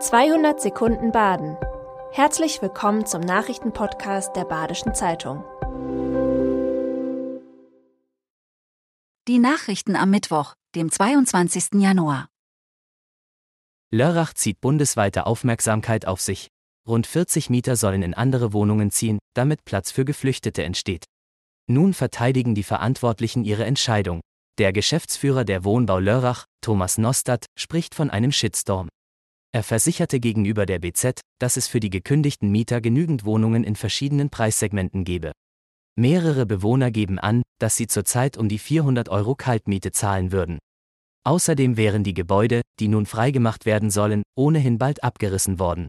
200 Sekunden Baden. Herzlich willkommen zum Nachrichtenpodcast der Badischen Zeitung. Die Nachrichten am Mittwoch, dem 22. Januar. Lörrach zieht bundesweite Aufmerksamkeit auf sich. Rund 40 Mieter sollen in andere Wohnungen ziehen, damit Platz für Geflüchtete entsteht. Nun verteidigen die Verantwortlichen ihre Entscheidung. Der Geschäftsführer der Wohnbau Lörrach, Thomas Nostad, spricht von einem Shitstorm. Er versicherte gegenüber der BZ, dass es für die gekündigten Mieter genügend Wohnungen in verschiedenen Preissegmenten gebe. Mehrere Bewohner geben an, dass sie zurzeit um die 400 Euro Kaltmiete zahlen würden. Außerdem wären die Gebäude, die nun freigemacht werden sollen, ohnehin bald abgerissen worden.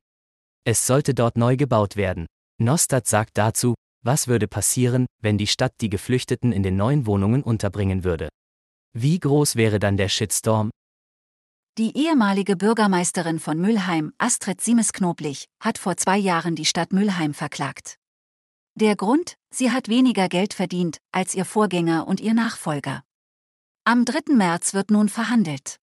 Es sollte dort neu gebaut werden. Nostad sagt dazu, was würde passieren, wenn die Stadt die Geflüchteten in den neuen Wohnungen unterbringen würde. Wie groß wäre dann der Shitstorm? Die ehemalige Bürgermeisterin von Mülheim, Astrid Siemes-Knoblich, hat vor zwei Jahren die Stadt Mülheim verklagt. Der Grund, sie hat weniger Geld verdient als ihr Vorgänger und ihr Nachfolger. Am 3. März wird nun verhandelt.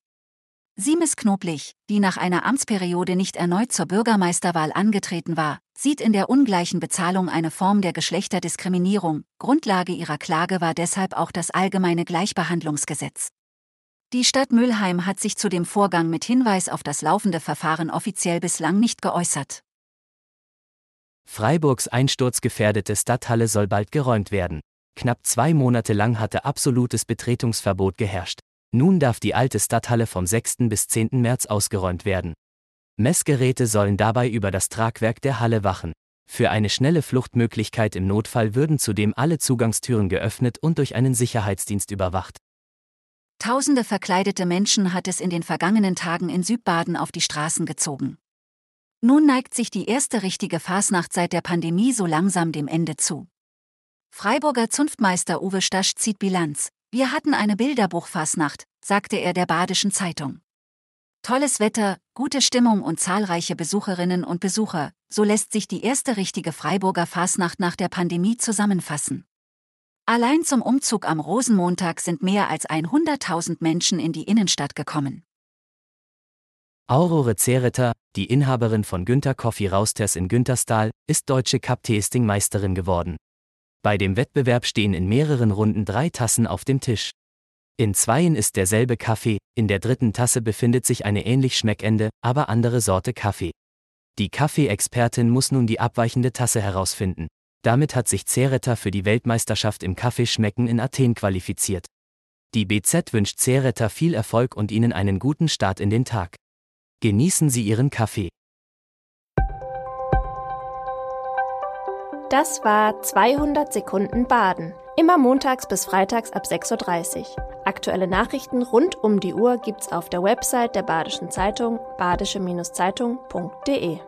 Siemes Knoblich, die nach einer Amtsperiode nicht erneut zur Bürgermeisterwahl angetreten war, sieht in der ungleichen Bezahlung eine Form der Geschlechterdiskriminierung. Grundlage ihrer Klage war deshalb auch das allgemeine Gleichbehandlungsgesetz. Die Stadt Mülheim hat sich zu dem Vorgang mit Hinweis auf das laufende Verfahren offiziell bislang nicht geäußert. Freiburgs einsturzgefährdete Stadthalle soll bald geräumt werden. Knapp zwei Monate lang hatte absolutes Betretungsverbot geherrscht. Nun darf die alte Stadthalle vom 6. bis 10. März ausgeräumt werden. Messgeräte sollen dabei über das Tragwerk der Halle wachen. Für eine schnelle Fluchtmöglichkeit im Notfall würden zudem alle Zugangstüren geöffnet und durch einen Sicherheitsdienst überwacht. Tausende verkleidete Menschen hat es in den vergangenen Tagen in Südbaden auf die Straßen gezogen. Nun neigt sich die erste richtige Fasnacht seit der Pandemie so langsam dem Ende zu. Freiburger Zunftmeister Uwe Stasch zieht Bilanz. Wir hatten eine Bilderbuchfasnacht, sagte er der Badischen Zeitung. Tolles Wetter, gute Stimmung und zahlreiche Besucherinnen und Besucher, so lässt sich die erste richtige Freiburger Fasnacht nach der Pandemie zusammenfassen. Allein zum Umzug am Rosenmontag sind mehr als 100.000 Menschen in die Innenstadt gekommen. Aurore Zereter, die Inhaberin von Günter Coffee Rausters in Günterstal, ist deutsche Cup-Tasting-Meisterin geworden. Bei dem Wettbewerb stehen in mehreren Runden drei Tassen auf dem Tisch. In zweien ist derselbe Kaffee, in der dritten Tasse befindet sich eine ähnlich schmeckende, aber andere Sorte Kaffee. Die Kaffee-Expertin muss nun die abweichende Tasse herausfinden. Damit hat sich Zereta für die Weltmeisterschaft im Kaffeeschmecken in Athen qualifiziert. Die BZ wünscht Zereta viel Erfolg und Ihnen einen guten Start in den Tag. Genießen Sie Ihren Kaffee. Das war 200 Sekunden Baden. Immer montags bis freitags ab 6.30 Uhr. Aktuelle Nachrichten rund um die Uhr gibt's auf der Website der Badischen Zeitung badische-zeitung.de.